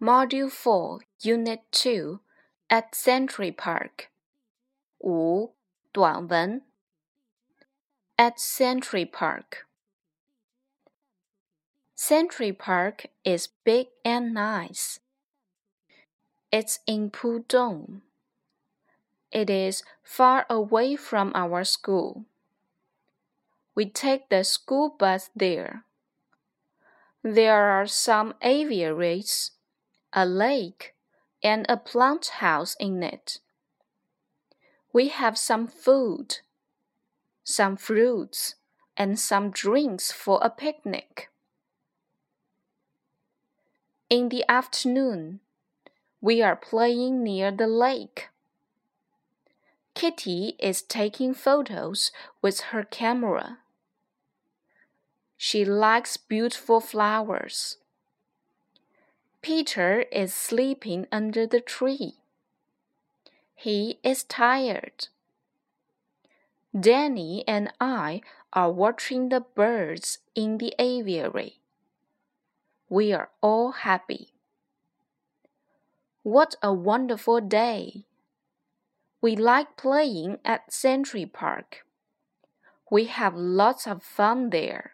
Module 4, Unit 2, at Century Park. 五短文. At Century Park. Century Park is big and nice. It's in Pudong. It is far away from our school. We take the school bus there. There are some aviaries a lake, and a plant house in it. We have some food, some fruits, and some drinks for a picnic. In the afternoon, we are playing near the lake. Kitty is taking photos with her camera. She likes beautiful flowers. Peter is sleeping under the tree. He is tired. Danny and I are watching the birds in the aviary. We are all happy. What a wonderful day! We like playing at Century Park. We have lots of fun there.